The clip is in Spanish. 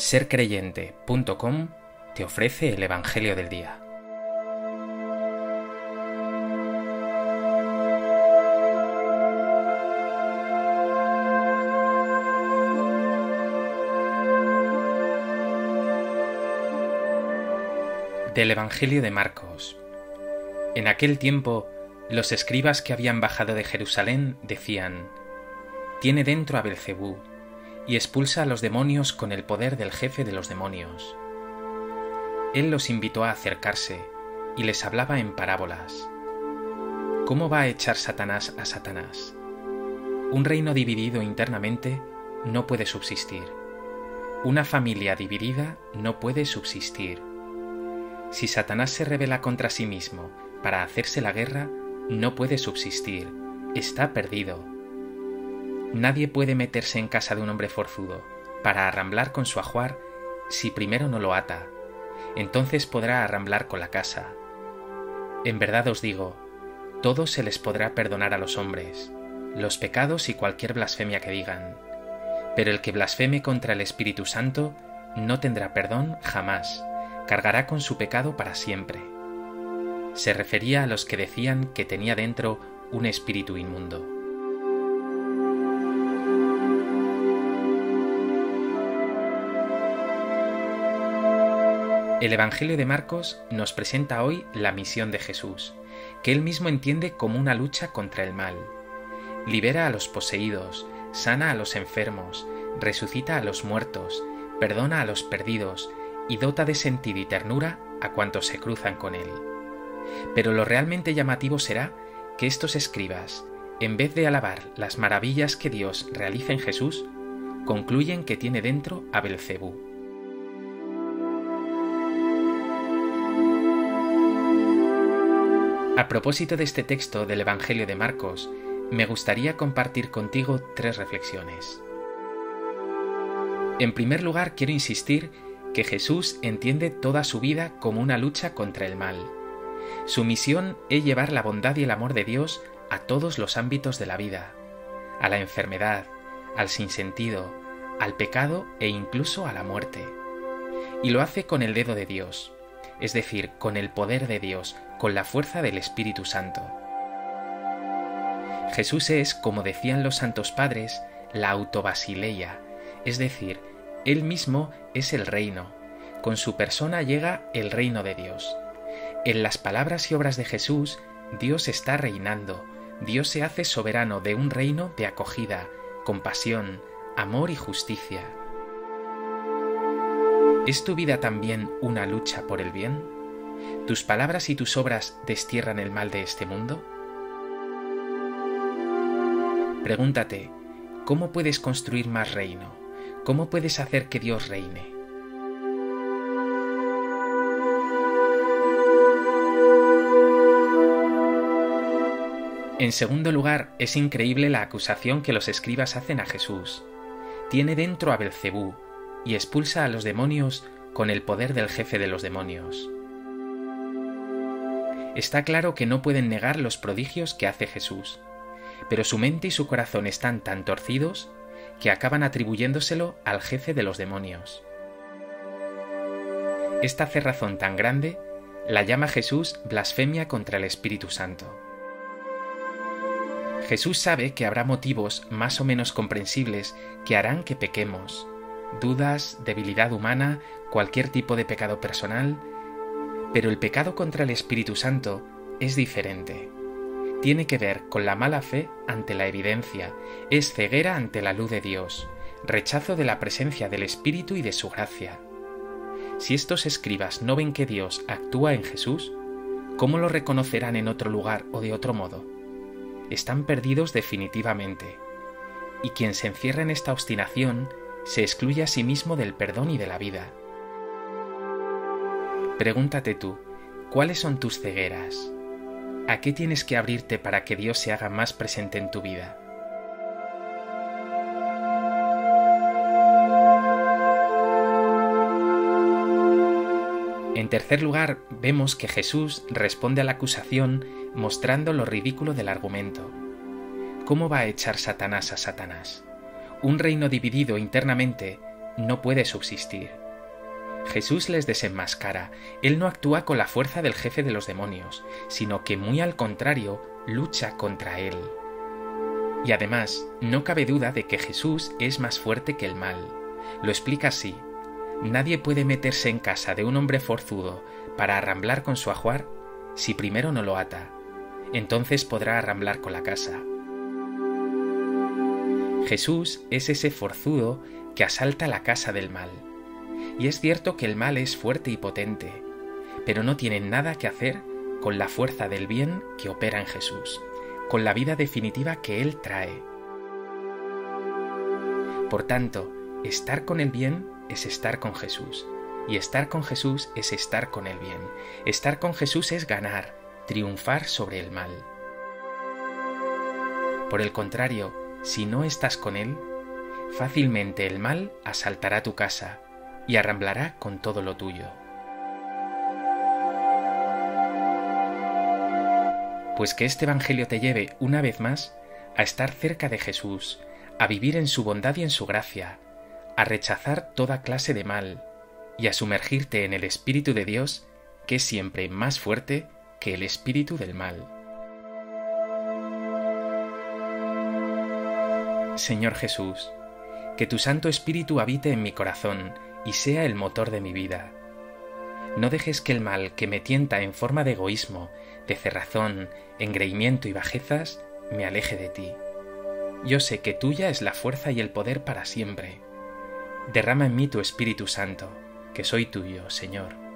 sercreyente.com te ofrece el Evangelio del Día. Del Evangelio de Marcos. En aquel tiempo, los escribas que habían bajado de Jerusalén decían: Tiene dentro a Belcebú y expulsa a los demonios con el poder del jefe de los demonios. Él los invitó a acercarse y les hablaba en parábolas. ¿Cómo va a echar Satanás a Satanás? Un reino dividido internamente no puede subsistir. Una familia dividida no puede subsistir. Si Satanás se revela contra sí mismo para hacerse la guerra, no puede subsistir. Está perdido Nadie puede meterse en casa de un hombre forzudo para arramblar con su ajuar si primero no lo ata. Entonces podrá arramblar con la casa. En verdad os digo, todo se les podrá perdonar a los hombres, los pecados y cualquier blasfemia que digan. Pero el que blasfeme contra el Espíritu Santo no tendrá perdón jamás, cargará con su pecado para siempre. Se refería a los que decían que tenía dentro un espíritu inmundo. El Evangelio de Marcos nos presenta hoy la misión de Jesús, que él mismo entiende como una lucha contra el mal. Libera a los poseídos, sana a los enfermos, resucita a los muertos, perdona a los perdidos y dota de sentido y ternura a cuantos se cruzan con él. Pero lo realmente llamativo será que estos escribas, en vez de alabar las maravillas que Dios realiza en Jesús, concluyen que tiene dentro a Belcebú A propósito de este texto del Evangelio de Marcos, me gustaría compartir contigo tres reflexiones. En primer lugar, quiero insistir que Jesús entiende toda su vida como una lucha contra el mal. Su misión es llevar la bondad y el amor de Dios a todos los ámbitos de la vida, a la enfermedad, al sinsentido, al pecado e incluso a la muerte. Y lo hace con el dedo de Dios, es decir, con el poder de Dios, con la fuerza del Espíritu Santo. Jesús es, como decían los santos padres, la autobasileia, es decir, Él mismo es el reino. Con su persona llega el reino de Dios. En las palabras y obras de Jesús, Dios está reinando, Dios se hace soberano de un reino de acogida, compasión, amor y justicia. ¿Es tu vida también una lucha por el bien? ¿Tus palabras y tus obras destierran el mal de este mundo? Pregúntate, ¿cómo puedes construir más reino? ¿Cómo puedes hacer que Dios reine? En segundo lugar, es increíble la acusación que los escribas hacen a Jesús. Tiene dentro a Belcebú y expulsa a los demonios con el poder del jefe de los demonios está claro que no pueden negar los prodigios que hace Jesús, pero su mente y su corazón están tan torcidos que acaban atribuyéndoselo al jefe de los demonios. Esta cerrazón tan grande la llama Jesús blasfemia contra el Espíritu Santo. Jesús sabe que habrá motivos más o menos comprensibles que harán que pequemos, dudas, debilidad humana, cualquier tipo de pecado personal, pero el pecado contra el Espíritu Santo es diferente. Tiene que ver con la mala fe ante la evidencia, es ceguera ante la luz de Dios, rechazo de la presencia del Espíritu y de su gracia. Si estos escribas no ven que Dios actúa en Jesús, ¿cómo lo reconocerán en otro lugar o de otro modo? Están perdidos definitivamente. Y quien se encierra en esta obstinación se excluye a sí mismo del perdón y de la vida. Pregúntate tú, ¿cuáles son tus cegueras? ¿A qué tienes que abrirte para que Dios se haga más presente en tu vida? En tercer lugar, vemos que Jesús responde a la acusación mostrando lo ridículo del argumento. ¿Cómo va a echar Satanás a Satanás? Un reino dividido internamente no puede subsistir. Jesús les desenmascara, Él no actúa con la fuerza del jefe de los demonios, sino que muy al contrario, lucha contra Él. Y además, no cabe duda de que Jesús es más fuerte que el mal. Lo explica así. Nadie puede meterse en casa de un hombre forzudo para arramblar con su ajuar si primero no lo ata. Entonces podrá arramblar con la casa. Jesús es ese forzudo que asalta la casa del mal. Y es cierto que el mal es fuerte y potente, pero no tiene nada que hacer con la fuerza del bien que opera en Jesús con la vida definitiva que Él trae. Por tanto, estar con el bien es estar con Jesús, y estar con Jesús es estar con el bien. Estar con Jesús es ganar, triunfar sobre el mal. Por el contrario, si no estás con Él, fácilmente el mal asaltará tu casa y arramblará con todo lo tuyo. pues que este Evangelio te lleve una vez más a estar cerca de Jesús, a vivir en su bondad y en su gracia, a rechazar toda clase de mal y a sumergirte en el Espíritu de Dios, que es siempre más fuerte que el espíritu del mal. Señor Jesús, que tu Santo Espíritu habite en mi corazón y sea el motor de mi vida. No dejes que el mal que me tienta en forma de egoísmo de cerrazón, engreimiento y bajezas, me aleje de ti. Yo sé que tuya es la fuerza y el poder para siempre. Derrama en mí tu Espíritu Santo, que soy tuyo, Señor.